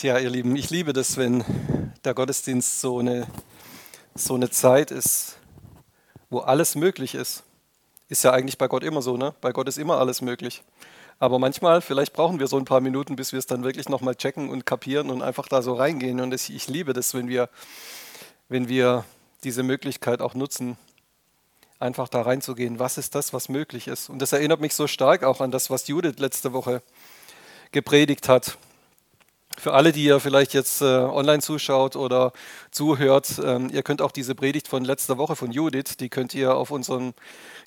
Tja, ihr Lieben, ich liebe das, wenn der Gottesdienst so eine, so eine Zeit ist, wo alles möglich ist. Ist ja eigentlich bei Gott immer so, ne? Bei Gott ist immer alles möglich. Aber manchmal, vielleicht brauchen wir so ein paar Minuten, bis wir es dann wirklich nochmal checken und kapieren und einfach da so reingehen. Und ich, ich liebe das, wenn wir, wenn wir diese Möglichkeit auch nutzen, einfach da reinzugehen. Was ist das, was möglich ist? Und das erinnert mich so stark auch an das, was Judith letzte Woche gepredigt hat. Für alle, die ihr vielleicht jetzt äh, online zuschaut oder zuhört, ähm, ihr könnt auch diese Predigt von letzter Woche von Judith, die könnt ihr auf unserem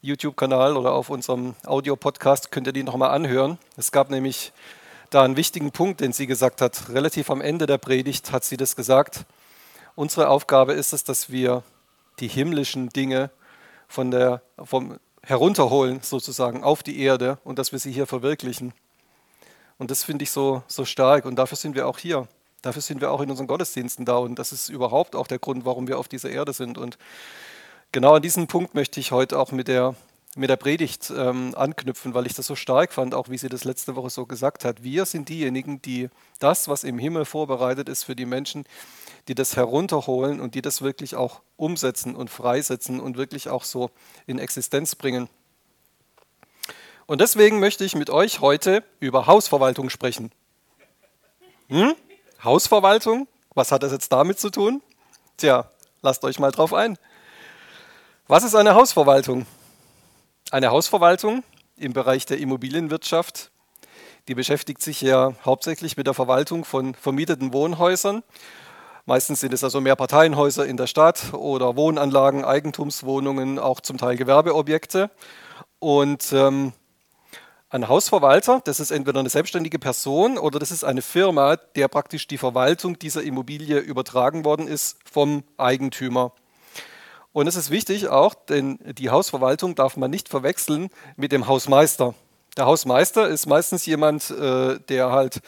YouTube-Kanal oder auf unserem Audio-Podcast, könnt ihr die nochmal anhören. Es gab nämlich da einen wichtigen Punkt, den sie gesagt hat. Relativ am Ende der Predigt hat sie das gesagt. Unsere Aufgabe ist es, dass wir die himmlischen Dinge von der, vom, herunterholen, sozusagen, auf die Erde und dass wir sie hier verwirklichen. Und das finde ich so, so stark. Und dafür sind wir auch hier. Dafür sind wir auch in unseren Gottesdiensten da. Und das ist überhaupt auch der Grund, warum wir auf dieser Erde sind. Und genau an diesen Punkt möchte ich heute auch mit der, mit der Predigt ähm, anknüpfen, weil ich das so stark fand, auch wie sie das letzte Woche so gesagt hat. Wir sind diejenigen, die das, was im Himmel vorbereitet ist für die Menschen, die das herunterholen und die das wirklich auch umsetzen und freisetzen und wirklich auch so in Existenz bringen. Und deswegen möchte ich mit euch heute über Hausverwaltung sprechen. Hm? Hausverwaltung? Was hat das jetzt damit zu tun? Tja, lasst euch mal drauf ein. Was ist eine Hausverwaltung? Eine Hausverwaltung im Bereich der Immobilienwirtschaft, die beschäftigt sich ja hauptsächlich mit der Verwaltung von vermieteten Wohnhäusern. Meistens sind es also Mehrparteienhäuser in der Stadt oder Wohnanlagen, Eigentumswohnungen, auch zum Teil Gewerbeobjekte. Und ähm, ein Hausverwalter, das ist entweder eine selbstständige Person oder das ist eine Firma, der praktisch die Verwaltung dieser Immobilie übertragen worden ist vom Eigentümer. Und es ist wichtig auch, denn die Hausverwaltung darf man nicht verwechseln mit dem Hausmeister. Der Hausmeister ist meistens jemand, äh, der halt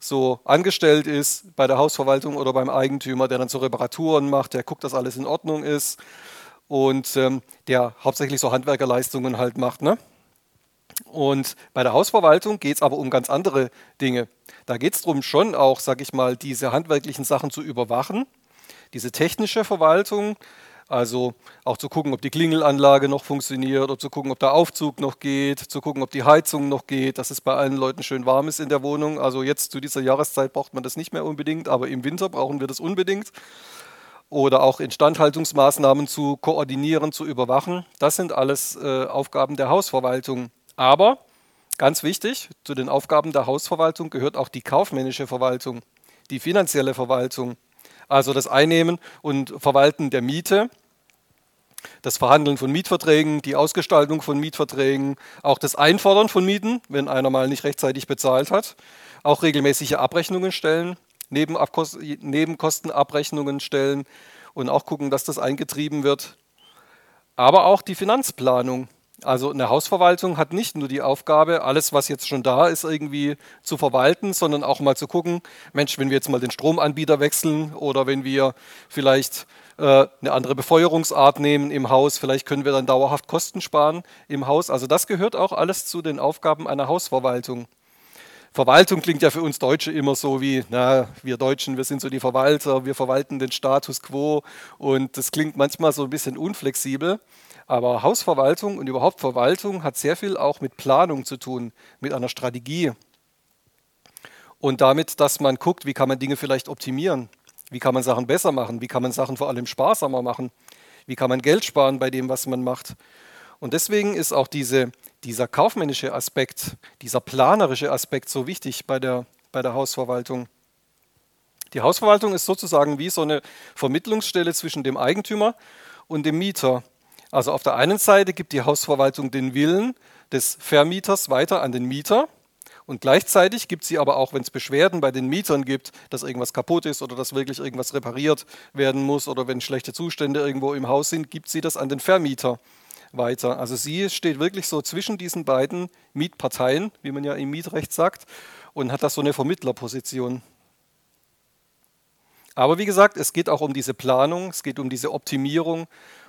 so angestellt ist bei der Hausverwaltung oder beim Eigentümer, der dann so Reparaturen macht, der guckt, dass alles in Ordnung ist und ähm, der hauptsächlich so Handwerkerleistungen halt macht. Ne? Und bei der Hausverwaltung geht es aber um ganz andere Dinge. Da geht es darum, schon auch, sag ich mal, diese handwerklichen Sachen zu überwachen, diese technische Verwaltung, also auch zu gucken, ob die Klingelanlage noch funktioniert, oder zu gucken, ob der Aufzug noch geht, zu gucken, ob die Heizung noch geht, dass es bei allen Leuten schön warm ist in der Wohnung. Also jetzt zu dieser Jahreszeit braucht man das nicht mehr unbedingt, aber im Winter brauchen wir das unbedingt. Oder auch Instandhaltungsmaßnahmen zu koordinieren, zu überwachen. Das sind alles äh, Aufgaben der Hausverwaltung. Aber ganz wichtig, zu den Aufgaben der Hausverwaltung gehört auch die kaufmännische Verwaltung, die finanzielle Verwaltung, also das Einnehmen und Verwalten der Miete, das Verhandeln von Mietverträgen, die Ausgestaltung von Mietverträgen, auch das Einfordern von Mieten, wenn einer mal nicht rechtzeitig bezahlt hat, auch regelmäßige Abrechnungen stellen, Nebenkostenabrechnungen stellen und auch gucken, dass das eingetrieben wird. Aber auch die Finanzplanung, also eine Hausverwaltung hat nicht nur die Aufgabe, alles, was jetzt schon da ist, irgendwie zu verwalten, sondern auch mal zu gucken, Mensch, wenn wir jetzt mal den Stromanbieter wechseln oder wenn wir vielleicht äh, eine andere Befeuerungsart nehmen im Haus, vielleicht können wir dann dauerhaft Kosten sparen im Haus. Also das gehört auch alles zu den Aufgaben einer Hausverwaltung. Verwaltung klingt ja für uns Deutsche immer so wie, na, wir Deutschen, wir sind so die Verwalter, wir verwalten den Status quo und das klingt manchmal so ein bisschen unflexibel. Aber Hausverwaltung und überhaupt Verwaltung hat sehr viel auch mit Planung zu tun, mit einer Strategie. Und damit, dass man guckt, wie kann man Dinge vielleicht optimieren, wie kann man Sachen besser machen, wie kann man Sachen vor allem sparsamer machen, wie kann man Geld sparen bei dem, was man macht. Und deswegen ist auch diese, dieser kaufmännische Aspekt, dieser planerische Aspekt so wichtig bei der, bei der Hausverwaltung. Die Hausverwaltung ist sozusagen wie so eine Vermittlungsstelle zwischen dem Eigentümer und dem Mieter. Also auf der einen Seite gibt die Hausverwaltung den Willen des Vermieters weiter an den Mieter und gleichzeitig gibt sie aber auch, wenn es Beschwerden bei den Mietern gibt, dass irgendwas kaputt ist oder dass wirklich irgendwas repariert werden muss oder wenn schlechte Zustände irgendwo im Haus sind, gibt sie das an den Vermieter weiter. Also sie steht wirklich so zwischen diesen beiden Mietparteien, wie man ja im Mietrecht sagt, und hat da so eine Vermittlerposition. Aber wie gesagt, es geht auch um diese Planung, es geht um diese Optimierung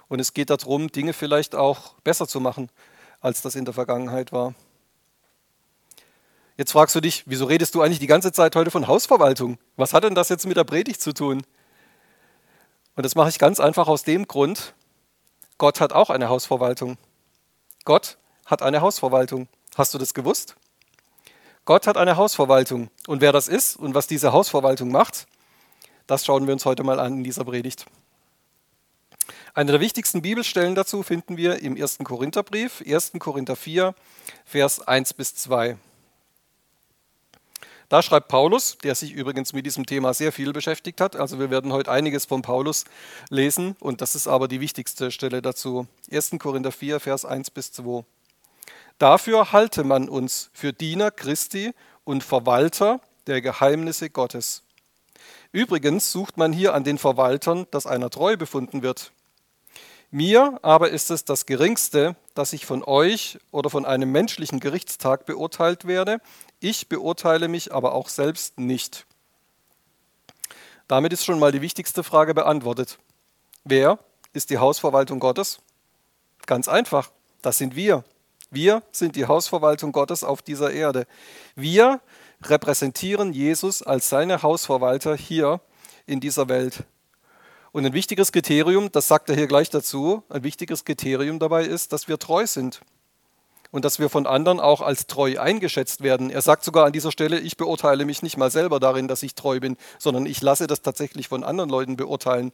und es geht darum, Dinge vielleicht auch besser zu machen, als das in der Vergangenheit war. Jetzt fragst du dich, wieso redest du eigentlich die ganze Zeit heute von Hausverwaltung? Was hat denn das jetzt mit der Predigt zu tun? Und das mache ich ganz einfach aus dem Grund, Gott hat auch eine Hausverwaltung. Gott hat eine Hausverwaltung. Hast du das gewusst? Gott hat eine Hausverwaltung. Und wer das ist und was diese Hausverwaltung macht, das schauen wir uns heute mal an in dieser Predigt. Eine der wichtigsten Bibelstellen dazu finden wir im 1. Korintherbrief, 1. Korinther 4, Vers 1 bis 2. Da schreibt Paulus, der sich übrigens mit diesem Thema sehr viel beschäftigt hat. Also wir werden heute einiges von Paulus lesen und das ist aber die wichtigste Stelle dazu. 1. Korinther 4, Vers 1 bis 2. Dafür halte man uns für Diener Christi und Verwalter der Geheimnisse Gottes. Übrigens sucht man hier an den Verwaltern, dass einer treu befunden wird. Mir aber ist es das Geringste, dass ich von euch oder von einem menschlichen Gerichtstag beurteilt werde. Ich beurteile mich aber auch selbst nicht. Damit ist schon mal die wichtigste Frage beantwortet. Wer ist die Hausverwaltung Gottes? Ganz einfach, das sind wir. Wir sind die Hausverwaltung Gottes auf dieser Erde. Wir repräsentieren Jesus als seine Hausverwalter hier in dieser Welt. Und ein wichtiges Kriterium, das sagt er hier gleich dazu, ein wichtiges Kriterium dabei ist, dass wir treu sind und dass wir von anderen auch als treu eingeschätzt werden. Er sagt sogar an dieser Stelle, ich beurteile mich nicht mal selber darin, dass ich treu bin, sondern ich lasse das tatsächlich von anderen Leuten beurteilen,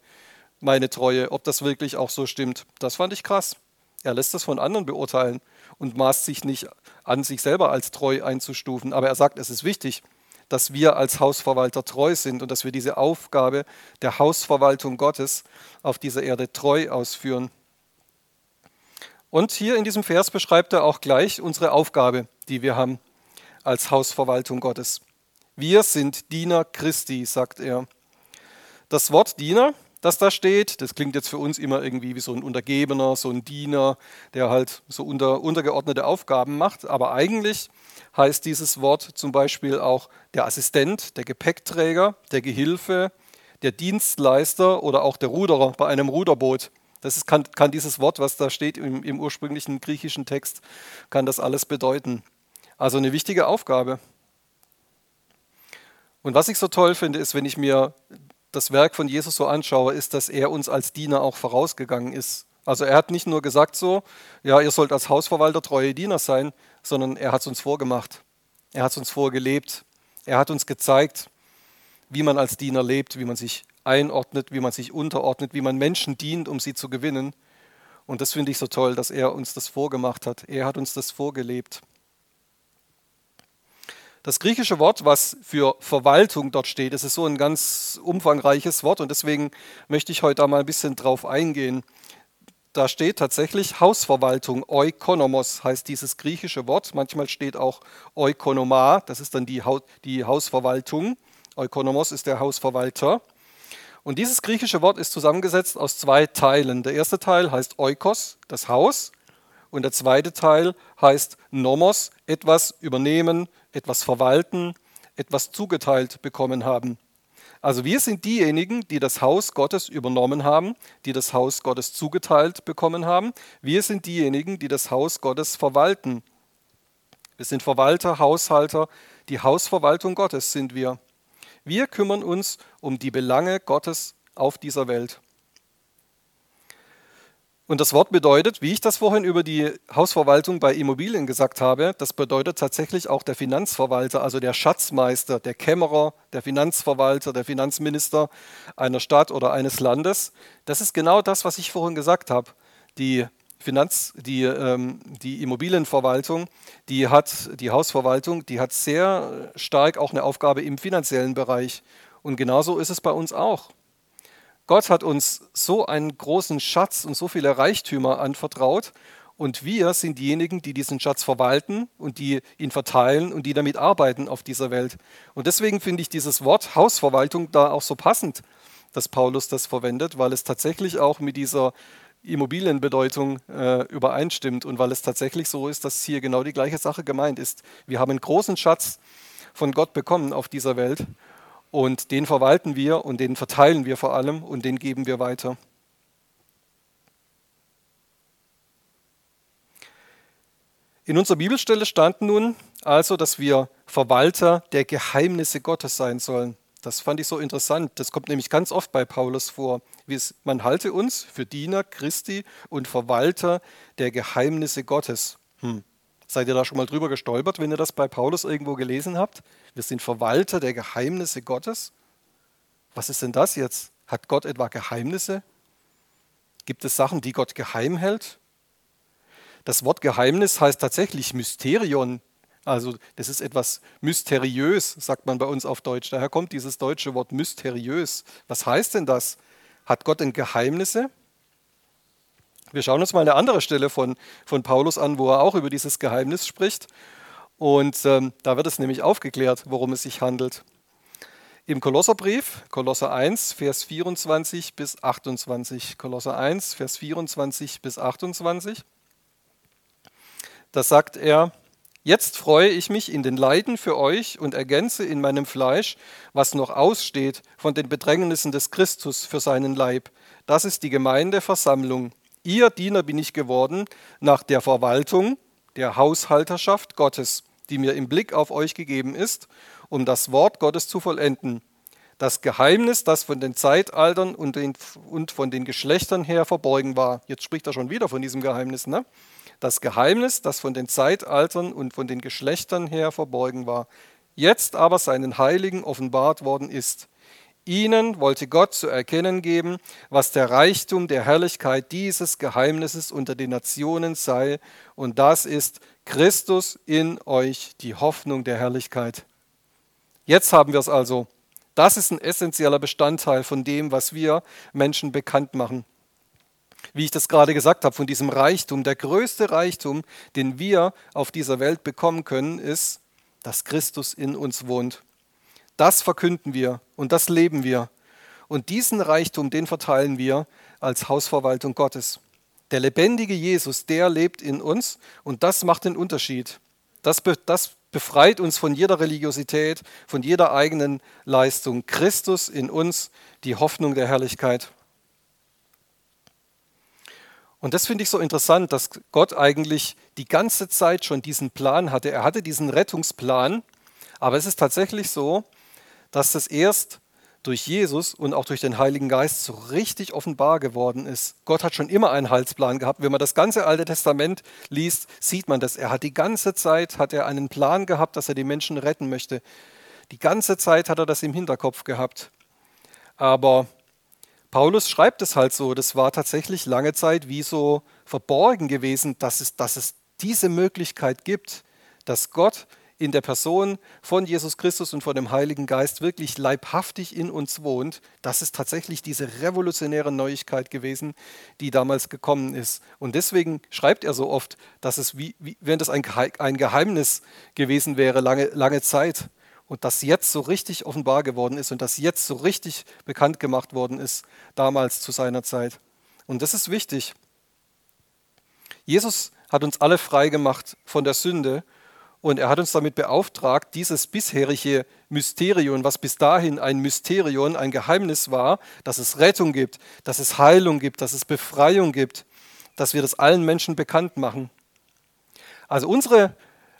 meine Treue, ob das wirklich auch so stimmt. Das fand ich krass. Er lässt das von anderen beurteilen und maßt sich nicht an, sich selber als treu einzustufen. Aber er sagt, es ist wichtig, dass wir als Hausverwalter treu sind und dass wir diese Aufgabe der Hausverwaltung Gottes auf dieser Erde treu ausführen. Und hier in diesem Vers beschreibt er auch gleich unsere Aufgabe, die wir haben als Hausverwaltung Gottes. Wir sind Diener Christi, sagt er. Das Wort Diener, das da steht, das klingt jetzt für uns immer irgendwie wie so ein Untergebener, so ein Diener, der halt so unter, untergeordnete Aufgaben macht. Aber eigentlich heißt dieses Wort zum Beispiel auch der Assistent, der Gepäckträger, der Gehilfe, der Dienstleister oder auch der Ruderer bei einem Ruderboot. Das ist, kann, kann, dieses Wort, was da steht im, im ursprünglichen griechischen Text, kann das alles bedeuten. Also eine wichtige Aufgabe. Und was ich so toll finde, ist, wenn ich mir das Werk von Jesus so anschaue, ist, dass er uns als Diener auch vorausgegangen ist. Also er hat nicht nur gesagt so, ja, ihr sollt als Hausverwalter treue Diener sein, sondern er hat es uns vorgemacht. Er hat es uns vorgelebt. Er hat uns gezeigt, wie man als Diener lebt, wie man sich einordnet, wie man sich unterordnet, wie man Menschen dient, um sie zu gewinnen. Und das finde ich so toll, dass er uns das vorgemacht hat. Er hat uns das vorgelebt. Das griechische Wort, was für Verwaltung dort steht, das ist so ein ganz umfangreiches Wort und deswegen möchte ich heute da mal ein bisschen drauf eingehen da steht tatsächlich Hausverwaltung, oikonomos heißt dieses griechische Wort. Manchmal steht auch oikonoma, das ist dann die, die Hausverwaltung. Oikonomos ist der Hausverwalter. Und dieses griechische Wort ist zusammengesetzt aus zwei Teilen. Der erste Teil heißt oikos, das Haus. Und der zweite Teil heißt nomos, etwas übernehmen, etwas verwalten, etwas zugeteilt bekommen haben. Also wir sind diejenigen, die das Haus Gottes übernommen haben, die das Haus Gottes zugeteilt bekommen haben. Wir sind diejenigen, die das Haus Gottes verwalten. Wir sind Verwalter, Haushalter, die Hausverwaltung Gottes sind wir. Wir kümmern uns um die Belange Gottes auf dieser Welt. Und das Wort bedeutet, wie ich das vorhin über die Hausverwaltung bei Immobilien gesagt habe, das bedeutet tatsächlich auch der Finanzverwalter, also der Schatzmeister, der Kämmerer, der Finanzverwalter, der Finanzminister einer Stadt oder eines Landes. Das ist genau das, was ich vorhin gesagt habe. Die Finanz, die, ähm, die Immobilienverwaltung, die hat die Hausverwaltung, die hat sehr stark auch eine Aufgabe im finanziellen Bereich. Und genauso ist es bei uns auch. Gott hat uns so einen großen Schatz und so viele Reichtümer anvertraut und wir sind diejenigen, die diesen Schatz verwalten und die ihn verteilen und die damit arbeiten auf dieser Welt. Und deswegen finde ich dieses Wort Hausverwaltung da auch so passend, dass Paulus das verwendet, weil es tatsächlich auch mit dieser Immobilienbedeutung äh, übereinstimmt und weil es tatsächlich so ist, dass hier genau die gleiche Sache gemeint ist. Wir haben einen großen Schatz von Gott bekommen auf dieser Welt und den verwalten wir und den verteilen wir vor allem und den geben wir weiter. In unserer Bibelstelle stand nun also, dass wir Verwalter der Geheimnisse Gottes sein sollen. Das fand ich so interessant. Das kommt nämlich ganz oft bei Paulus vor. Man halte uns für Diener Christi und Verwalter der Geheimnisse Gottes. Hm. Seid ihr da schon mal drüber gestolpert, wenn ihr das bei Paulus irgendwo gelesen habt? Wir sind Verwalter der Geheimnisse Gottes. Was ist denn das jetzt? Hat Gott etwa Geheimnisse? Gibt es Sachen, die Gott geheim hält? Das Wort Geheimnis heißt tatsächlich Mysterion. Also das ist etwas mysteriös, sagt man bei uns auf Deutsch. Daher kommt dieses deutsche Wort mysteriös. Was heißt denn das? Hat Gott denn Geheimnisse? Wir schauen uns mal eine andere Stelle von, von Paulus an, wo er auch über dieses Geheimnis spricht. Und ähm, da wird es nämlich aufgeklärt, worum es sich handelt. Im Kolosserbrief, Kolosser 1, Vers 24 bis 28. Kolosser 1, Vers 24 bis 28. Da sagt er, Jetzt freue ich mich in den Leiden für euch und ergänze in meinem Fleisch, was noch aussteht von den Bedrängnissen des Christus für seinen Leib. Das ist die Gemeindeversammlung. Ihr Diener bin ich geworden nach der Verwaltung der Haushalterschaft Gottes, die mir im Blick auf euch gegeben ist, um das Wort Gottes zu vollenden. Das Geheimnis, das von den Zeitaltern und, den, und von den Geschlechtern her verborgen war. Jetzt spricht er schon wieder von diesem Geheimnis, ne? das Geheimnis, das von den Zeitaltern und von den Geschlechtern her verborgen war, jetzt aber seinen Heiligen offenbart worden ist. Ihnen wollte Gott zu erkennen geben, was der Reichtum der Herrlichkeit dieses Geheimnisses unter den Nationen sei, und das ist Christus in euch, die Hoffnung der Herrlichkeit. Jetzt haben wir es also. Das ist ein essentieller Bestandteil von dem, was wir Menschen bekannt machen wie ich das gerade gesagt habe, von diesem Reichtum. Der größte Reichtum, den wir auf dieser Welt bekommen können, ist, dass Christus in uns wohnt. Das verkünden wir und das leben wir. Und diesen Reichtum, den verteilen wir als Hausverwaltung Gottes. Der lebendige Jesus, der lebt in uns und das macht den Unterschied. Das, be das befreit uns von jeder Religiosität, von jeder eigenen Leistung. Christus in uns, die Hoffnung der Herrlichkeit. Und das finde ich so interessant, dass Gott eigentlich die ganze Zeit schon diesen Plan hatte. Er hatte diesen Rettungsplan, aber es ist tatsächlich so, dass das erst durch Jesus und auch durch den Heiligen Geist so richtig offenbar geworden ist. Gott hat schon immer einen Heilsplan gehabt. Wenn man das ganze Alte Testament liest, sieht man das. Er hat die ganze Zeit hat er einen Plan gehabt, dass er die Menschen retten möchte. Die ganze Zeit hat er das im Hinterkopf gehabt. Aber Paulus schreibt es halt so, das war tatsächlich lange Zeit wie so verborgen gewesen, dass es, dass es diese Möglichkeit gibt, dass Gott in der Person von Jesus Christus und von dem Heiligen Geist wirklich leibhaftig in uns wohnt. Das ist tatsächlich diese revolutionäre Neuigkeit gewesen, die damals gekommen ist. Und deswegen schreibt er so oft, dass es wie, wie wenn das ein Geheimnis gewesen wäre, lange, lange Zeit und das jetzt so richtig offenbar geworden ist und das jetzt so richtig bekannt gemacht worden ist, damals zu seiner Zeit. Und das ist wichtig. Jesus hat uns alle frei gemacht von der Sünde und er hat uns damit beauftragt, dieses bisherige Mysterium, was bis dahin ein Mysterium, ein Geheimnis war, dass es Rettung gibt, dass es Heilung gibt, dass es Befreiung gibt, dass wir das allen Menschen bekannt machen. Also unsere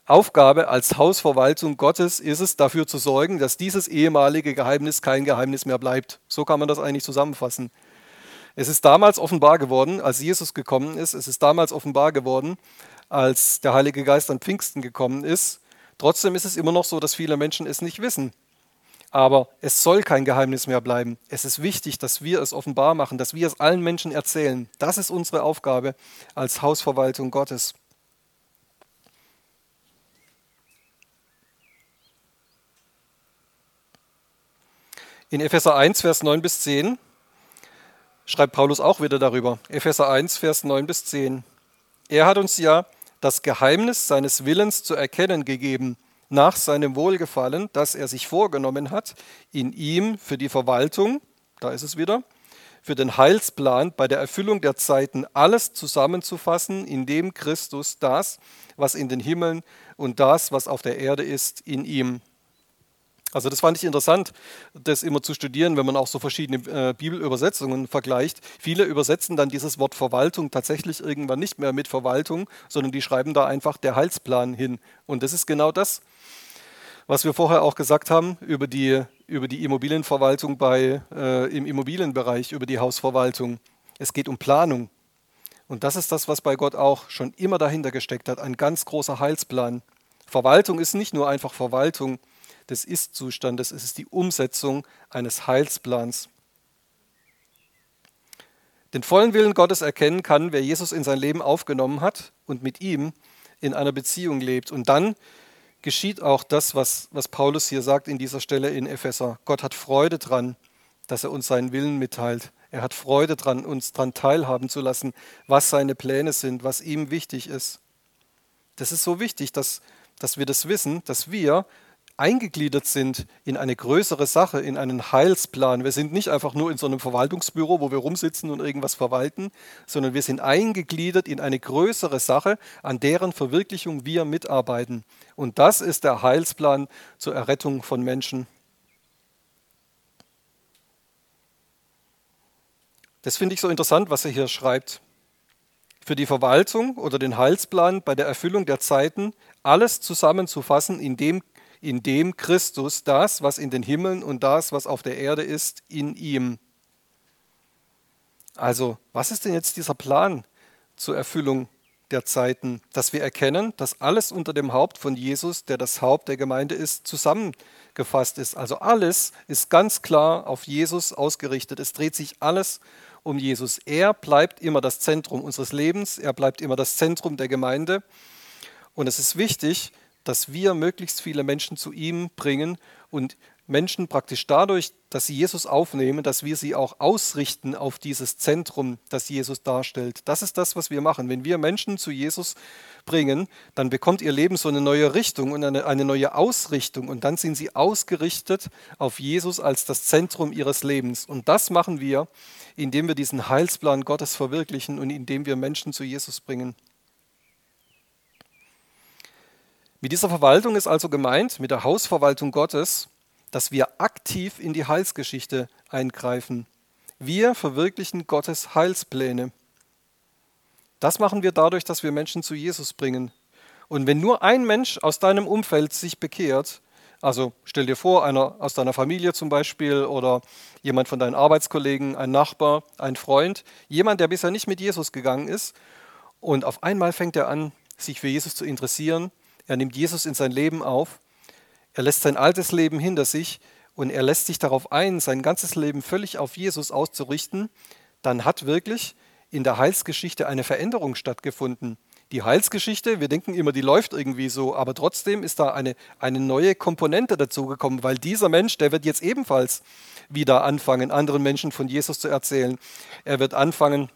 Aufgabe als Hausverwaltung Gottes ist es, dafür zu sorgen, dass dieses ehemalige Geheimnis kein Geheimnis mehr bleibt. So kann man das eigentlich zusammenfassen. Es ist damals offenbar geworden, als Jesus gekommen ist. Es ist damals offenbar geworden, als der Heilige Geist an Pfingsten gekommen ist. Trotzdem ist es immer noch so, dass viele Menschen es nicht wissen. Aber es soll kein Geheimnis mehr bleiben. Es ist wichtig, dass wir es offenbar machen, dass wir es allen Menschen erzählen. Das ist unsere Aufgabe als Hausverwaltung Gottes. In Epheser 1, Vers 9 bis 10 schreibt Paulus auch wieder darüber. Epheser 1, Vers 9 bis 10. Er hat uns ja das Geheimnis seines Willens zu erkennen gegeben, nach seinem Wohlgefallen, das er sich vorgenommen hat, in ihm für die Verwaltung, da ist es wieder, für den Heilsplan bei der Erfüllung der Zeiten alles zusammenzufassen, in dem Christus das, was in den Himmeln und das, was auf der Erde ist, in ihm Also das fand ich interessant, das immer zu studieren, wenn man auch so verschiedene äh, Bibelübersetzungen vergleicht. Viele übersetzen dann dieses Wort Verwaltung tatsächlich irgendwann nicht mehr mit Verwaltung, sondern die schreiben da einfach der Heilsplan hin. Und das ist genau das, was wir vorher auch gesagt haben über die, über die Immobilienverwaltung bei, äh, im Immobilienbereich, über die Hausverwaltung. Es geht um Planung. Und das ist das, was bei Gott auch schon immer dahinter gesteckt hat, ein ganz großer Heilsplan. Verwaltung ist nicht nur einfach Verwaltung, des Ist-Zustandes, es ist die Umsetzung eines Heilsplans. Den vollen Willen Gottes erkennen kann, wer Jesus in sein Leben aufgenommen hat und mit ihm in einer Beziehung lebt. Und dann geschieht auch das, was, was Paulus hier sagt in dieser Stelle in Epheser. Gott hat Freude dran, dass er uns seinen Willen mitteilt. Er hat Freude dran, uns daran teilhaben zu lassen, was seine Pläne sind, was ihm wichtig ist. Das ist so wichtig, dass, dass wir das wissen, dass wir eingegliedert sind in eine größere Sache, in einen Heilsplan. Wir sind nicht einfach nur in so einem Verwaltungsbüro, wo wir rumsitzen und irgendwas verwalten, sondern wir sind eingegliedert in eine größere Sache, an deren Verwirklichung wir mitarbeiten. Und das ist der Heilsplan zur Errettung von Menschen. Das finde ich so interessant, was er hier schreibt. Für die Verwaltung oder den Heilsplan bei der Erfüllung der Zeiten alles zusammenzufassen, in dem Christus das, was in den Himmeln und das, was auf der Erde ist, in ihm. Also, was ist denn jetzt dieser Plan zur Erfüllung der Zeiten, dass wir erkennen, dass alles unter dem Haupt von Jesus, der das Haupt der Gemeinde ist, zusammengefasst ist. Also alles ist ganz klar auf Jesus ausgerichtet. Es dreht sich alles um Jesus. Er bleibt immer das Zentrum unseres Lebens, er bleibt immer das Zentrum der Gemeinde. Und es ist wichtig, dass wir möglichst viele Menschen zu ihm bringen und Menschen praktisch dadurch, dass sie Jesus aufnehmen, dass wir sie auch ausrichten auf dieses Zentrum, das Jesus darstellt. Das ist das, was wir machen. Wenn wir Menschen zu Jesus bringen, dann bekommt ihr Leben so eine neue Richtung und eine, eine neue Ausrichtung und dann sind sie ausgerichtet auf Jesus als das Zentrum ihres Lebens. Und das machen wir, indem wir diesen Heilsplan Gottes verwirklichen und indem wir Menschen zu Jesus bringen. Mit dieser Verwaltung ist also gemeint, mit der Hausverwaltung Gottes, dass wir aktiv in die Heilsgeschichte eingreifen. Wir verwirklichen Gottes Heilspläne. Das machen wir dadurch, dass wir Menschen zu Jesus bringen. Und wenn nur ein Mensch aus deinem Umfeld sich bekehrt, also stell dir vor, einer aus deiner Familie zum Beispiel oder jemand von deinen Arbeitskollegen, ein Nachbar, ein Freund, jemand, der bisher nicht mit Jesus gegangen ist und auf einmal fängt er an, sich für Jesus zu interessieren, er nimmt Jesus in sein Leben auf. Er lässt sein altes Leben hinter sich und er lässt sich darauf ein, sein ganzes Leben völlig auf Jesus auszurichten. Dann hat wirklich in der Heilsgeschichte eine Veränderung stattgefunden. Die Heilsgeschichte, wir denken immer, die läuft irgendwie so, aber trotzdem ist da eine, eine neue Komponente dazugekommen, weil dieser Mensch, der wird jetzt ebenfalls wieder anfangen, anderen Menschen von Jesus zu erzählen. Er wird anfangen,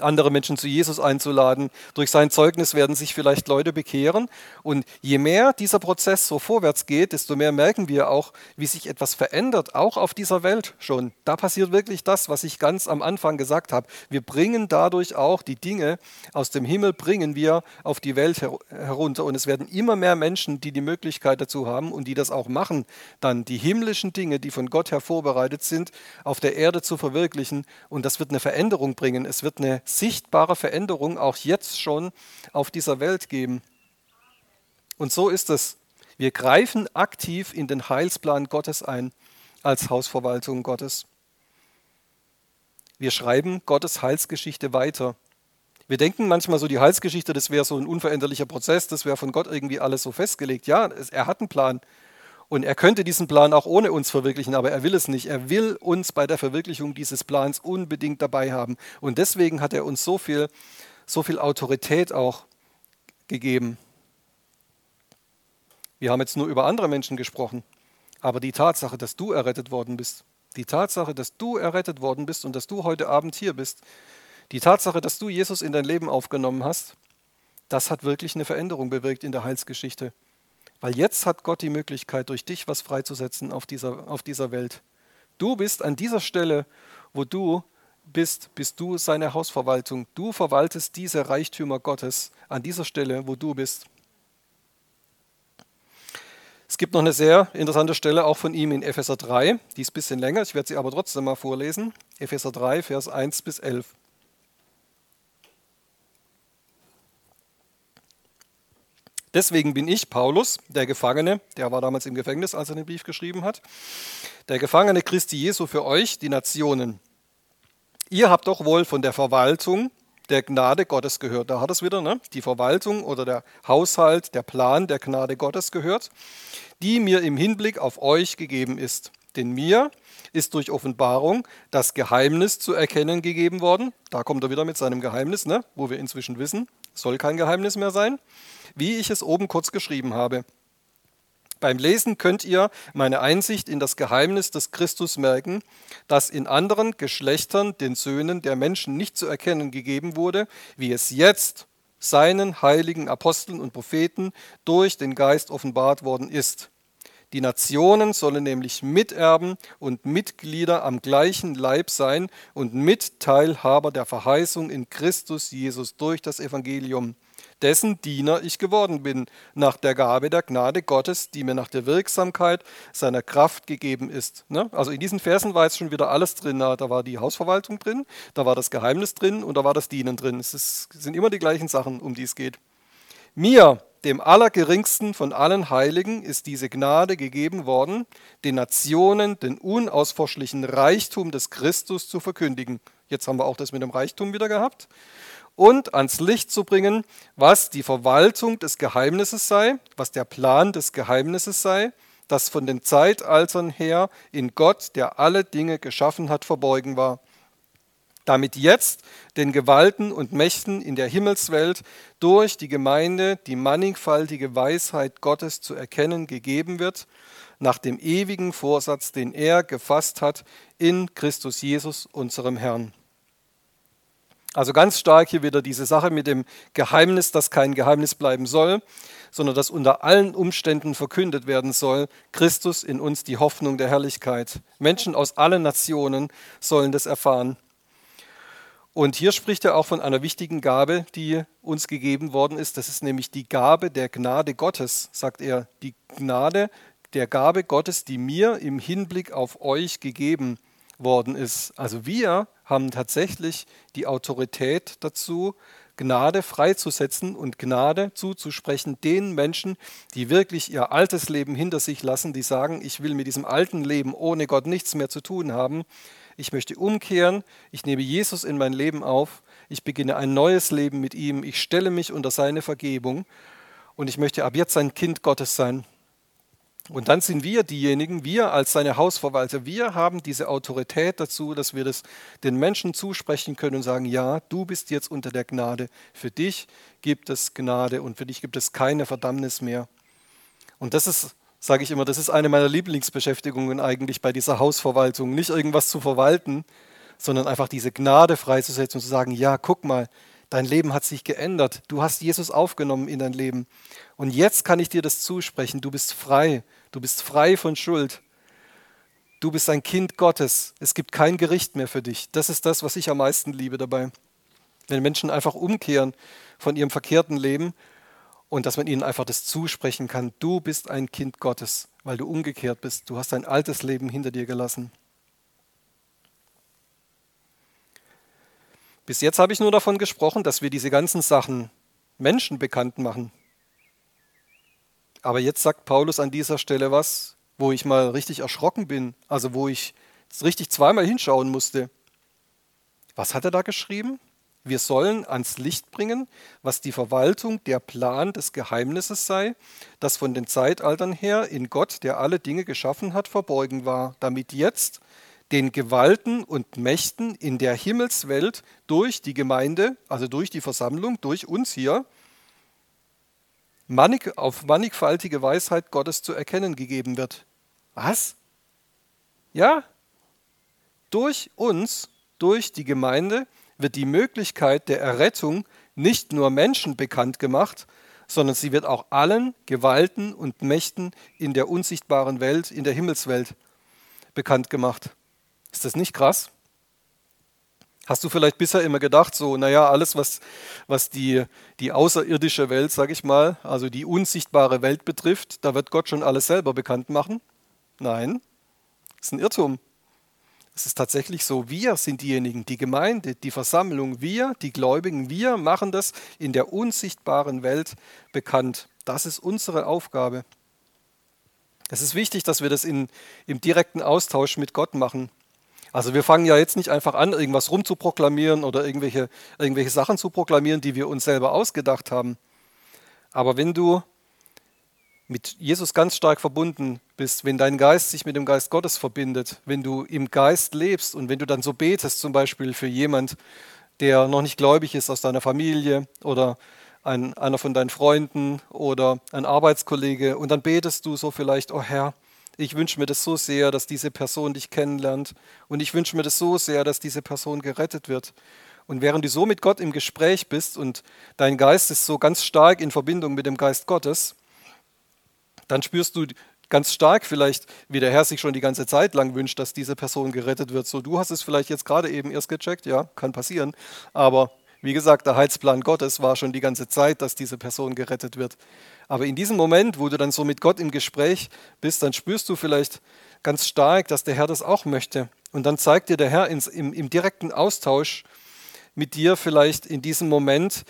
andere Menschen zu Jesus einzuladen. Durch sein Zeugnis werden sich vielleicht Leute bekehren. Und je mehr dieser Prozess so vorwärts geht, desto mehr merken wir auch, wie sich etwas verändert, auch auf dieser Welt schon. Da passiert wirklich das, was ich ganz am Anfang gesagt habe. Wir bringen dadurch auch die Dinge aus dem Himmel, bringen wir auf die Welt herunter. Und es werden immer mehr Menschen, die die Möglichkeit dazu haben und die das auch machen, dann die himmlischen Dinge, die von Gott her vorbereitet sind, auf der Erde zu verwirklichen. Und das wird eine Veränderung bringen. Es wird sichtbare Veränderung auch jetzt schon auf dieser Welt geben. Und so ist es. Wir greifen aktiv in den Heilsplan Gottes ein als Hausverwaltung Gottes. Wir schreiben Gottes Heilsgeschichte weiter. Wir denken manchmal so, die Heilsgeschichte, das wäre so ein unveränderlicher Prozess, das wäre von Gott irgendwie alles so festgelegt. Ja, er hat einen Plan. Und er könnte diesen Plan auch ohne uns verwirklichen, aber er will es nicht. Er will uns bei der Verwirklichung dieses Plans unbedingt dabei haben. Und deswegen hat er uns so viel, so viel Autorität auch gegeben. Wir haben jetzt nur über andere Menschen gesprochen, aber die Tatsache, dass du errettet worden bist, die Tatsache, dass du errettet worden bist und dass du heute Abend hier bist, die Tatsache, dass du Jesus in dein Leben aufgenommen hast, das hat wirklich eine Veränderung bewirkt in der Heilsgeschichte. Weil jetzt hat Gott die Möglichkeit, durch dich was freizusetzen auf dieser, auf dieser Welt. Du bist an dieser Stelle, wo du bist, bist du seine Hausverwaltung. Du verwaltest diese Reichtümer Gottes an dieser Stelle, wo du bist. Es gibt noch eine sehr interessante Stelle auch von ihm in Epheser 3, die ist ein bisschen länger, ich werde sie aber trotzdem mal vorlesen. Epheser 3, Vers 1 bis 11. Deswegen bin ich, Paulus, der Gefangene, der war damals im Gefängnis, als er den Brief geschrieben hat, der Gefangene Christi Jesu für euch, die Nationen. Ihr habt doch wohl von der Verwaltung der Gnade Gottes gehört. Da hat es wieder, ne? die Verwaltung oder der Haushalt, der Plan der Gnade Gottes gehört, die mir im Hinblick auf euch gegeben ist. Denn mir ist durch Offenbarung das Geheimnis zu erkennen gegeben worden. Da kommt er wieder mit seinem Geheimnis, ne? wo wir inzwischen wissen, soll kein Geheimnis mehr sein wie ich es oben kurz geschrieben habe. Beim Lesen könnt ihr meine Einsicht in das Geheimnis des Christus merken, das in anderen Geschlechtern den Söhnen der Menschen nicht zu erkennen gegeben wurde, wie es jetzt seinen heiligen Aposteln und Propheten durch den Geist offenbart worden ist. Die Nationen sollen nämlich Miterben und Mitglieder am gleichen Leib sein und Mitteilhaber der Verheißung in Christus Jesus durch das Evangelium dessen Diener ich geworden bin, nach der Gabe der Gnade Gottes, die mir nach der Wirksamkeit seiner Kraft gegeben ist. Ne? Also in diesen Versen war jetzt schon wieder alles drin. Da war die Hausverwaltung drin, da war das Geheimnis drin und da war das Dienen drin. Es sind immer die gleichen Sachen, um die es geht. Mir, dem Allergeringsten von allen Heiligen, ist diese Gnade gegeben worden, den Nationen den unausforschlichen Reichtum des Christus zu verkündigen. Jetzt haben wir auch das mit dem Reichtum wieder gehabt und ans Licht zu bringen, was die Verwaltung des Geheimnisses sei, was der Plan des Geheimnisses sei, das von den Zeitaltern her in Gott, der alle Dinge geschaffen hat, verborgen war, damit jetzt den Gewalten und Mächten in der Himmelswelt durch die Gemeinde die mannigfaltige Weisheit Gottes zu erkennen gegeben wird, nach dem ewigen Vorsatz, den er gefasst hat in Christus Jesus, unserem Herrn. Also ganz stark hier wieder diese Sache mit dem Geheimnis, das kein Geheimnis bleiben soll, sondern das unter allen Umständen verkündet werden soll. Christus in uns die Hoffnung der Herrlichkeit. Menschen aus allen Nationen sollen das erfahren. Und hier spricht er auch von einer wichtigen Gabe, die uns gegeben worden ist. Das ist nämlich die Gabe der Gnade Gottes, sagt er. Die Gnade der Gabe Gottes, die mir im Hinblick auf euch gegeben worden ist. Also wir haben tatsächlich die Autorität dazu, Gnade freizusetzen und Gnade zuzusprechen den Menschen, die wirklich ihr altes Leben hinter sich lassen, die sagen, ich will mit diesem alten Leben ohne Gott nichts mehr zu tun haben. Ich möchte umkehren, ich nehme Jesus in mein Leben auf, ich beginne ein neues Leben mit ihm, ich stelle mich unter seine Vergebung und ich möchte ab jetzt ein Kind Gottes sein. Und dann sind wir diejenigen, wir als seine Hausverwalter, wir haben diese Autorität dazu, dass wir das den Menschen zusprechen können und sagen, ja, du bist jetzt unter der Gnade. Für dich gibt es Gnade und für dich gibt es keine Verdammnis mehr. Und das ist, sage ich immer, das ist eine meiner Lieblingsbeschäftigungen eigentlich bei dieser Hausverwaltung. Nicht irgendwas zu verwalten, sondern einfach diese Gnade freizusetzen und zu sagen, ja, guck mal, Dein Leben hat sich geändert. Du hast Jesus aufgenommen in dein Leben. Und jetzt kann ich dir das zusprechen. Du bist frei. Du bist frei von Schuld. Du bist ein Kind Gottes. Es gibt kein Gericht mehr für dich. Das ist das, was ich am meisten liebe dabei. Wenn Menschen einfach umkehren von ihrem verkehrten Leben und dass man ihnen einfach das zusprechen kann. Du bist ein Kind Gottes, weil du umgekehrt bist. Du hast dein altes Leben hinter dir gelassen. Bis jetzt habe ich nur davon gesprochen, dass wir diese ganzen Sachen Menschen bekannt machen. Aber jetzt sagt Paulus an dieser Stelle was, wo ich mal richtig erschrocken bin, also wo ich richtig zweimal hinschauen musste. Was hat er da geschrieben? Wir sollen ans Licht bringen, was die Verwaltung, der Plan des Geheimnisses sei, das von den Zeitaltern her in Gott, der alle Dinge geschaffen hat, verborgen war, damit jetzt den Gewalten und Mächten in der Himmelswelt durch die Gemeinde, also durch die Versammlung, durch uns hier, auf mannigfaltige Weisheit Gottes zu erkennen gegeben wird. Was? Ja, durch uns, durch die Gemeinde wird die Möglichkeit der Errettung nicht nur Menschen bekannt gemacht, sondern sie wird auch allen Gewalten und Mächten in der unsichtbaren Welt, in der Himmelswelt bekannt gemacht. Ist das nicht krass? Hast du vielleicht bisher immer gedacht, so, naja, alles, was, was die, die außerirdische Welt, sag ich mal, also die unsichtbare Welt betrifft, da wird Gott schon alles selber bekannt machen? Nein, das ist ein Irrtum. Es ist tatsächlich so, wir sind diejenigen, die Gemeinde, die Versammlung, wir, die Gläubigen, wir machen das in der unsichtbaren Welt bekannt. Das ist unsere Aufgabe. Es ist wichtig, dass wir das in, im direkten Austausch mit Gott machen. Also wir fangen ja jetzt nicht einfach an, irgendwas rumzuproklamieren oder irgendwelche, irgendwelche Sachen zu proklamieren, die wir uns selber ausgedacht haben. Aber wenn du mit Jesus ganz stark verbunden bist, wenn dein Geist sich mit dem Geist Gottes verbindet, wenn du im Geist lebst und wenn du dann so betest, zum Beispiel für jemand, der noch nicht gläubig ist aus deiner Familie oder ein, einer von deinen Freunden oder ein Arbeitskollege, und dann betest du so vielleicht, oh Herr, ich wünsche mir das so sehr, dass diese Person dich kennenlernt. Und ich wünsche mir das so sehr, dass diese Person gerettet wird. Und während du so mit Gott im Gespräch bist und dein Geist ist so ganz stark in Verbindung mit dem Geist Gottes, dann spürst du ganz stark vielleicht, wie der Herr sich schon die ganze Zeit lang wünscht, dass diese Person gerettet wird. So, du hast es vielleicht jetzt gerade eben erst gecheckt, ja, kann passieren. Aber wie gesagt, der Heilsplan Gottes war schon die ganze Zeit, dass diese Person gerettet wird. Aber in diesem Moment, wo du dann so mit Gott im Gespräch bist, dann spürst du vielleicht ganz stark, dass der Herr das auch möchte. Und dann zeigt dir der Herr ins, im, im direkten Austausch mit dir vielleicht in diesem Moment,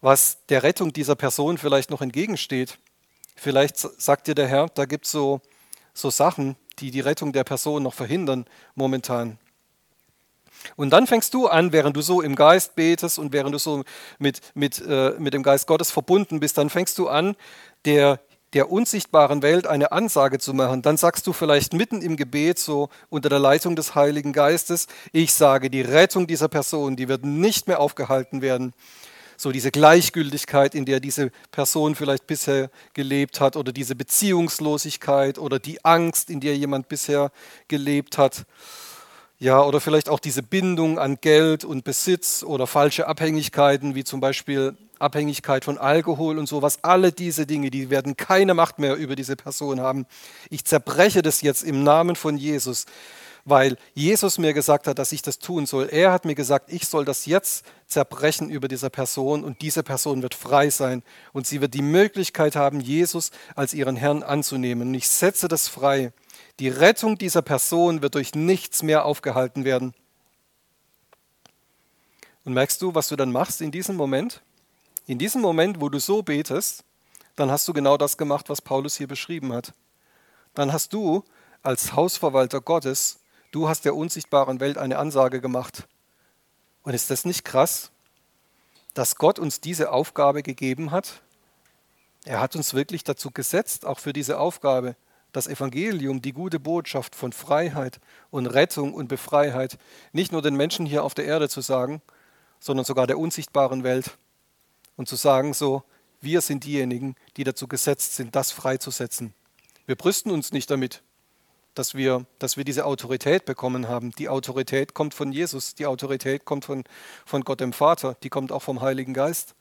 was der Rettung dieser Person vielleicht noch entgegensteht. Vielleicht sagt dir der Herr, da gibt es so, so Sachen, die die Rettung der Person noch verhindern momentan. Und dann fängst du an, während du so im Geist betest und während du so mit, mit, äh, mit dem Geist Gottes verbunden bist, dann fängst du an, der, der unsichtbaren Welt eine Ansage zu machen. Dann sagst du vielleicht mitten im Gebet, so unter der Leitung des Heiligen Geistes, ich sage, die Rettung dieser Person, die wird nicht mehr aufgehalten werden. So diese Gleichgültigkeit, in der diese Person vielleicht bisher gelebt hat, oder diese Beziehungslosigkeit oder die Angst, in der jemand bisher gelebt hat. Ja, oder vielleicht auch diese Bindung an Geld und Besitz oder falsche Abhängigkeiten, wie zum Beispiel Abhängigkeit von Alkohol und sowas. Alle diese Dinge, die werden keine Macht mehr über diese Person haben. Ich zerbreche das jetzt im Namen von Jesus, weil Jesus mir gesagt hat, dass ich das tun soll. Er hat mir gesagt, ich soll das jetzt zerbrechen über diese Person und diese Person wird frei sein und sie wird die Möglichkeit haben, Jesus als ihren Herrn anzunehmen. Und ich setze das frei. Die Rettung dieser Person wird durch nichts mehr aufgehalten werden. Und merkst du, was du dann machst in diesem Moment? In diesem Moment, wo du so betest, dann hast du genau das gemacht, was Paulus hier beschrieben hat. Dann hast du als Hausverwalter Gottes, du hast der unsichtbaren Welt eine Ansage gemacht. Und ist das nicht krass, dass Gott uns diese Aufgabe gegeben hat? Er hat uns wirklich dazu gesetzt, auch für diese Aufgabe das Evangelium, die gute Botschaft von Freiheit und Rettung und Befreiheit nicht nur den Menschen hier auf der Erde zu sagen, sondern sogar der unsichtbaren Welt und zu sagen so, wir sind diejenigen, die dazu gesetzt sind, das freizusetzen. Wir brüsten uns nicht damit, dass wir, dass wir diese Autorität bekommen haben. Die Autorität kommt von Jesus, die Autorität kommt von, von Gott dem Vater, die kommt auch vom Heiligen Geist.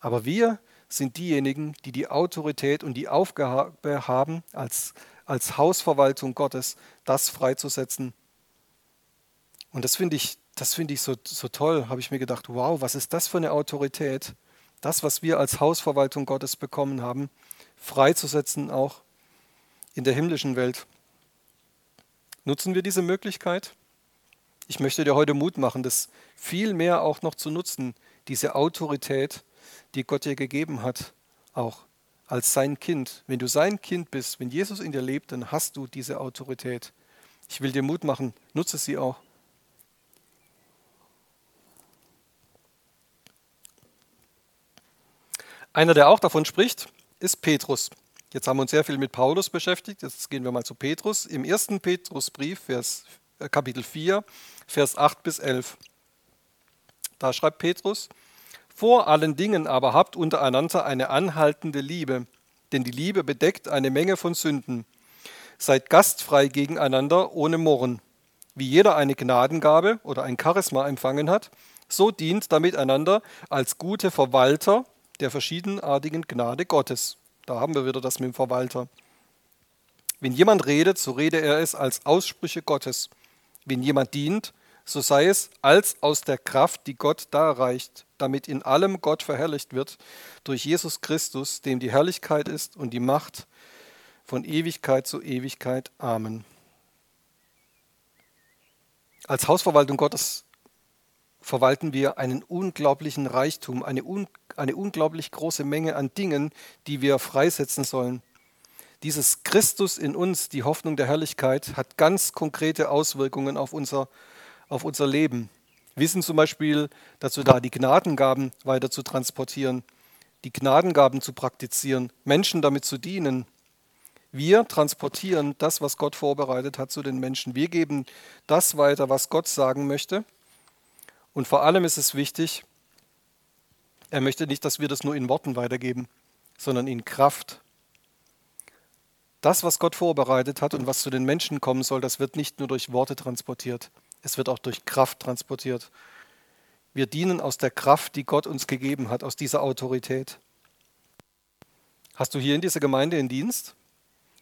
Aber wir sind diejenigen, die die Autorität und die Aufgabe haben, als, als Hausverwaltung Gottes das freizusetzen. Und das finde ich, das find ich so, so toll, habe ich mir gedacht, wow, was ist das für eine Autorität? Das, was wir als Hausverwaltung Gottes bekommen haben, freizusetzen auch in der himmlischen Welt. Nutzen wir diese Möglichkeit? Ich möchte dir heute Mut machen, das viel mehr auch noch zu nutzen, diese Autorität, die Gott dir gegeben hat, auch als sein Kind. Wenn du sein Kind bist, wenn Jesus in dir lebt, dann hast du diese Autorität. Ich will dir Mut machen, nutze sie auch. Einer, der auch davon spricht, ist Petrus. Jetzt haben wir uns sehr viel mit Paulus beschäftigt. Jetzt gehen wir mal zu Petrus. Im ersten Petrusbrief, Vers, äh, Kapitel 4, Vers 8 bis 11. Da schreibt Petrus, vor allen Dingen aber habt untereinander eine anhaltende Liebe, denn die Liebe bedeckt eine Menge von Sünden. Seid gastfrei gegeneinander ohne Murren. Wie jeder eine Gnadengabe oder ein Charisma empfangen hat, so dient damit einander als gute Verwalter der verschiedenartigen Gnade Gottes. Da haben wir wieder das mit dem Verwalter. Wenn jemand redet, so rede er es als Aussprüche Gottes. Wenn jemand dient, so sei es als aus der Kraft, die Gott darreicht, damit in allem Gott verherrlicht wird, durch Jesus Christus, dem die Herrlichkeit ist und die Macht von Ewigkeit zu Ewigkeit. Amen. Als Hausverwaltung Gottes verwalten wir einen unglaublichen Reichtum, eine, un, eine unglaublich große Menge an Dingen, die wir freisetzen sollen. Dieses Christus in uns, die Hoffnung der Herrlichkeit, hat ganz konkrete Auswirkungen auf unser auf unser Leben. Wir wissen zum Beispiel dazu da, die Gnadengaben weiter zu transportieren, die Gnadengaben zu praktizieren, Menschen damit zu dienen. Wir transportieren das, was Gott vorbereitet hat, zu den Menschen. Wir geben das weiter, was Gott sagen möchte. Und vor allem ist es wichtig, er möchte nicht, dass wir das nur in Worten weitergeben, sondern in Kraft. Das, was Gott vorbereitet hat und was zu den Menschen kommen soll, das wird nicht nur durch Worte transportiert, es wird auch durch Kraft transportiert. Wir dienen aus der Kraft, die Gott uns gegeben hat, aus dieser Autorität. Hast du hier in dieser Gemeinde einen Dienst?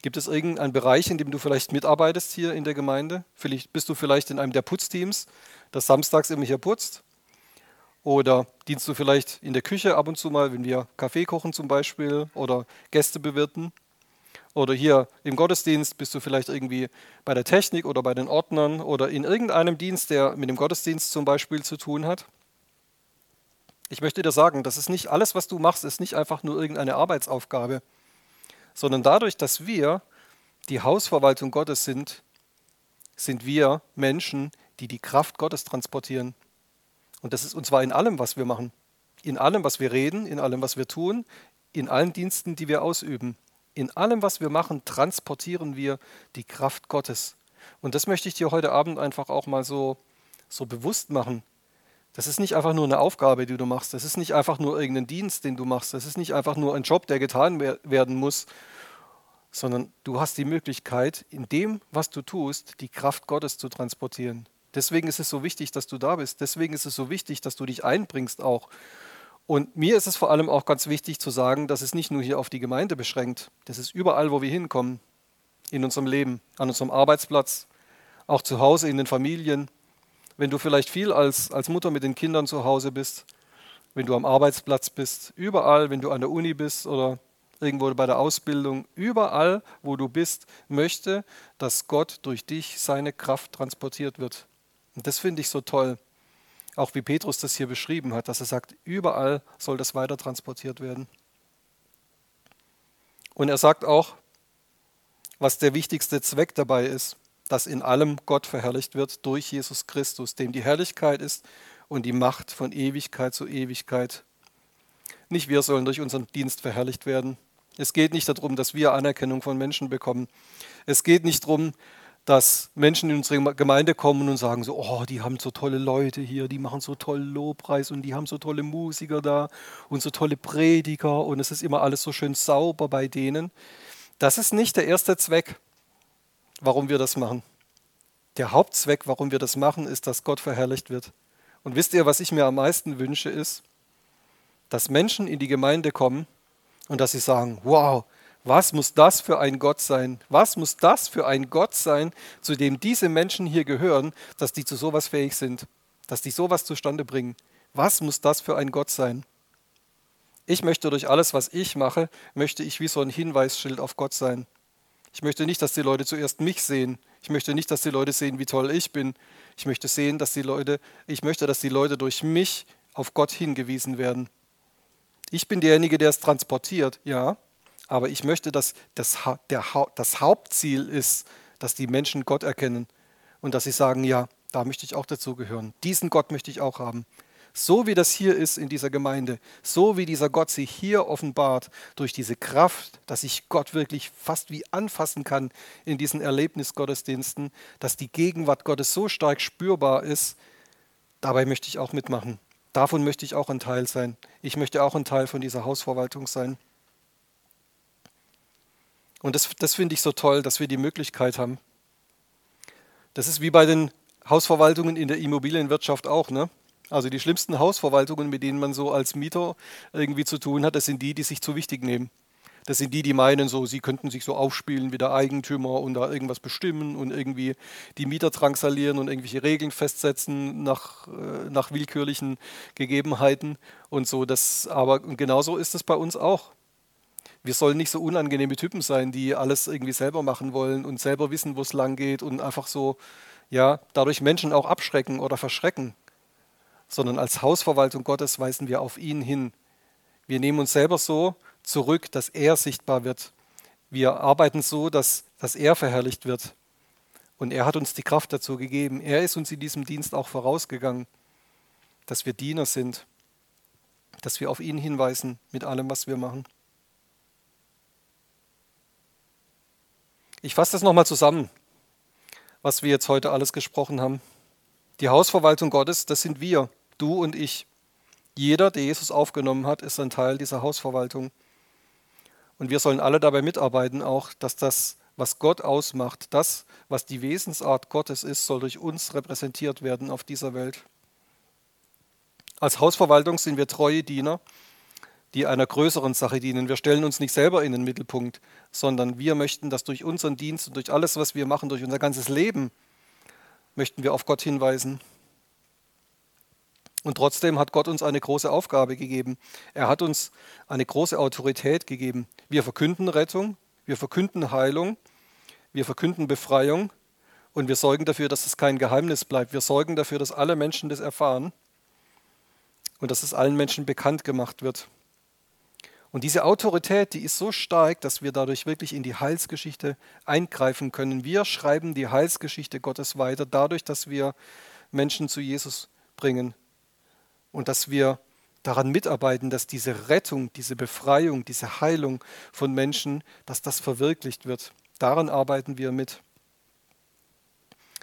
Gibt es irgendeinen Bereich, in dem du vielleicht mitarbeitest hier in der Gemeinde? Vielleicht bist du vielleicht in einem der Putzteams, das samstags immer hier putzt? Oder dienst du vielleicht in der Küche ab und zu mal, wenn wir Kaffee kochen zum Beispiel oder Gäste bewirten? Oder hier im Gottesdienst bist du vielleicht irgendwie bei der Technik oder bei den Ordnern oder in irgendeinem Dienst, der mit dem Gottesdienst zum Beispiel zu tun hat. Ich möchte dir sagen, das ist nicht alles, was du machst, ist nicht einfach nur irgendeine Arbeitsaufgabe, sondern dadurch, dass wir die Hausverwaltung Gottes sind, sind wir Menschen, die die Kraft Gottes transportieren. Und das ist und zwar in allem, was wir machen. In allem, was wir reden, in allem, was wir tun, in allen Diensten, die wir ausüben. In allem, was wir machen, transportieren wir die Kraft Gottes. Und das möchte ich dir heute Abend einfach auch mal so, so bewusst machen. Das ist nicht einfach nur eine Aufgabe, die du machst. Das ist nicht einfach nur irgendein Dienst, den du machst. Das ist nicht einfach nur ein Job, der getan werden muss, sondern du hast die Möglichkeit, in dem, was du tust, die Kraft Gottes zu transportieren. Deswegen ist es so wichtig, dass du da bist. Deswegen ist es so wichtig, dass du dich einbringst auch. Und mir ist es vor allem auch ganz wichtig zu sagen, dass es nicht nur hier auf die Gemeinde beschränkt. Das ist überall, wo wir hinkommen, in unserem Leben, an unserem Arbeitsplatz, auch zu Hause in den Familien. Wenn du vielleicht viel als, als Mutter mit den Kindern zu Hause bist, wenn du am Arbeitsplatz bist, überall, wenn du an der Uni bist oder irgendwo bei der Ausbildung, überall, wo du bist, möchte, dass Gott durch dich seine Kraft transportiert wird. Und das finde ich so toll. Auch wie Petrus das hier beschrieben hat, dass er sagt, überall soll das weiter transportiert werden. Und er sagt auch, was der wichtigste Zweck dabei ist, dass in allem Gott verherrlicht wird durch Jesus Christus, dem die Herrlichkeit ist und die Macht von Ewigkeit zu Ewigkeit. Nicht wir sollen durch unseren Dienst verherrlicht werden. Es geht nicht darum, dass wir Anerkennung von Menschen bekommen. Es geht nicht darum, dass Menschen in unsere Gemeinde kommen und sagen so, oh, die haben so tolle Leute hier, die machen so toll Lobpreis und die haben so tolle Musiker da und so tolle Prediger und es ist immer alles so schön sauber bei denen. Das ist nicht der erste Zweck, warum wir das machen. Der Hauptzweck, warum wir das machen, ist, dass Gott verherrlicht wird. Und wisst ihr, was ich mir am meisten wünsche, ist, dass Menschen in die Gemeinde kommen und dass sie sagen, wow, was muss das für ein Gott sein? Was muss das für ein Gott sein, zu dem diese Menschen hier gehören, dass die zu sowas fähig sind, dass die sowas zustande bringen? Was muss das für ein Gott sein? Ich möchte durch alles, was ich mache, möchte ich wie so ein Hinweisschild auf Gott sein. Ich möchte nicht, dass die Leute zuerst mich sehen. Ich möchte nicht, dass die Leute sehen, wie toll ich bin. Ich möchte sehen, dass die Leute, ich möchte, dass die Leute durch mich auf Gott hingewiesen werden. Ich bin derjenige, der es transportiert, ja, aber ich möchte, dass das, der, das Hauptziel ist, dass die Menschen Gott erkennen und dass sie sagen, ja, da möchte ich auch dazugehören. Diesen Gott möchte ich auch haben. So wie das hier ist in dieser Gemeinde, so wie dieser Gott sich hier offenbart, durch diese Kraft, dass ich Gott wirklich fast wie anfassen kann in diesen Erlebnisgottesdiensten, dass die Gegenwart Gottes so stark spürbar ist, dabei möchte ich auch mitmachen. Davon möchte ich auch ein Teil sein. Ich möchte auch ein Teil von dieser Hausverwaltung sein. Und das, das finde ich so toll, dass wir die Möglichkeit haben. Das ist wie bei den Hausverwaltungen in der Immobilienwirtschaft auch. Ne? Also die schlimmsten Hausverwaltungen, mit denen man so als Mieter irgendwie zu tun hat, das sind die, die sich zu wichtig nehmen. Das sind die, die meinen, so, sie könnten sich so aufspielen wie der Eigentümer und da irgendwas bestimmen und irgendwie die Mieter drangsalieren und irgendwelche Regeln festsetzen nach, äh, nach willkürlichen Gegebenheiten und so. Das, aber genauso ist es bei uns auch. Wir sollen nicht so unangenehme Typen sein, die alles irgendwie selber machen wollen und selber wissen, wo es lang geht und einfach so, ja, dadurch Menschen auch abschrecken oder verschrecken. Sondern als Hausverwaltung Gottes weisen wir auf ihn hin. Wir nehmen uns selber so zurück, dass er sichtbar wird. Wir arbeiten so, dass, dass er verherrlicht wird. Und er hat uns die Kraft dazu gegeben. Er ist uns in diesem Dienst auch vorausgegangen, dass wir Diener sind, dass wir auf ihn hinweisen mit allem, was wir machen. Ich fasse das nochmal zusammen, was wir jetzt heute alles gesprochen haben. Die Hausverwaltung Gottes, das sind wir, du und ich. Jeder, der Jesus aufgenommen hat, ist ein Teil dieser Hausverwaltung. Und wir sollen alle dabei mitarbeiten, auch, dass das, was Gott ausmacht, das, was die Wesensart Gottes ist, soll durch uns repräsentiert werden auf dieser Welt. Als Hausverwaltung sind wir treue Diener, die einer größeren Sache dienen. Wir stellen uns nicht selber in den Mittelpunkt, sondern wir möchten, dass durch unseren Dienst und durch alles, was wir machen, durch unser ganzes Leben, möchten wir auf Gott hinweisen. Und trotzdem hat Gott uns eine große Aufgabe gegeben. Er hat uns eine große Autorität gegeben. Wir verkünden Rettung, wir verkünden Heilung, wir verkünden Befreiung und wir sorgen dafür, dass es kein Geheimnis bleibt. Wir sorgen dafür, dass alle Menschen das erfahren und dass es allen Menschen bekannt gemacht wird. Und diese Autorität, die ist so stark, dass wir dadurch wirklich in die Heilsgeschichte eingreifen können. Wir schreiben die Heilsgeschichte Gottes weiter, dadurch, dass wir Menschen zu Jesus bringen und dass wir daran mitarbeiten, dass diese Rettung, diese Befreiung, diese Heilung von Menschen, dass das verwirklicht wird. Daran arbeiten wir mit.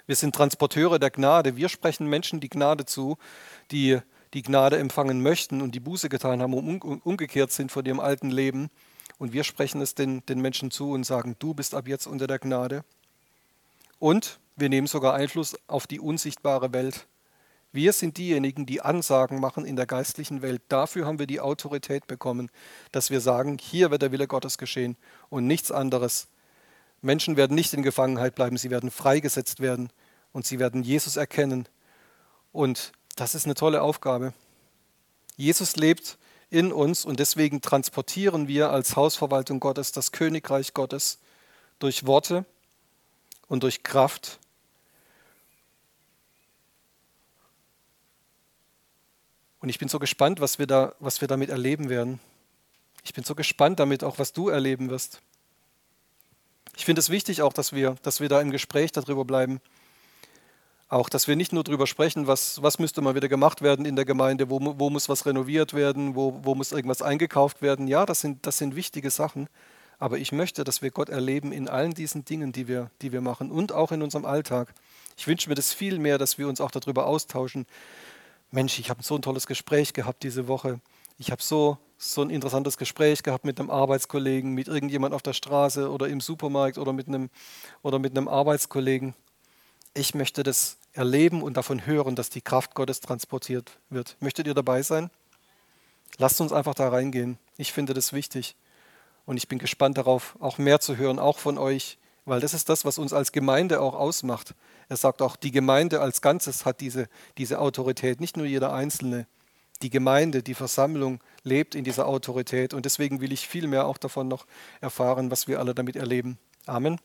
Wir sind Transporteure der Gnade. Wir sprechen Menschen die Gnade zu, die die Gnade empfangen möchten und die Buße getan haben und umgekehrt sind von ihrem alten Leben. Und wir sprechen es den, den Menschen zu und sagen, du bist ab jetzt unter der Gnade. Und wir nehmen sogar Einfluss auf die unsichtbare Welt. Wir sind diejenigen, die Ansagen machen in der geistlichen Welt. Dafür haben wir die Autorität bekommen, dass wir sagen, hier wird der Wille Gottes geschehen und nichts anderes. Menschen werden nicht in Gefangenheit bleiben, sie werden freigesetzt werden und sie werden Jesus erkennen. Und das ist eine tolle Aufgabe. Jesus lebt in uns und deswegen transportieren wir als Hausverwaltung Gottes das Königreich Gottes durch Worte und durch Kraft Und ich bin so gespannt, was wir, da, was wir damit erleben werden. Ich bin so gespannt damit auch, was du erleben wirst. Ich finde es wichtig auch, dass wir, dass wir da im Gespräch darüber bleiben. Auch, dass wir nicht nur darüber sprechen, was, was müsste mal wieder gemacht werden in der Gemeinde, wo, wo muss was renoviert werden, wo, wo muss irgendwas eingekauft werden. Ja, das sind, das sind wichtige Sachen. Aber ich möchte, dass wir Gott erleben in allen diesen Dingen, die wir, die wir machen und auch in unserem Alltag. Ich wünsche mir das viel mehr, dass wir uns auch darüber austauschen, Mensch, ich habe so ein tolles Gespräch gehabt diese Woche. Ich habe so, so ein interessantes Gespräch gehabt mit einem Arbeitskollegen, mit irgendjemand auf der Straße oder im Supermarkt oder mit einem, oder mit einem Arbeitskollegen. Ich möchte das erleben und davon hören, dass die Kraft Gottes transportiert wird. Möchtet ihr dabei sein? Lasst uns einfach da reingehen. Ich finde das wichtig. Und ich bin gespannt darauf, auch mehr zu hören, auch von euch, weil das ist das, was uns als Gemeinde auch ausmacht. Er sagt auch, die Gemeinde als Ganzes hat diese, diese Autorität, nicht nur jeder Einzelne. Die Gemeinde, die Versammlung lebt in dieser Autorität und deswegen will ich viel mehr auch davon noch erfahren, was wir alle damit erleben. Amen.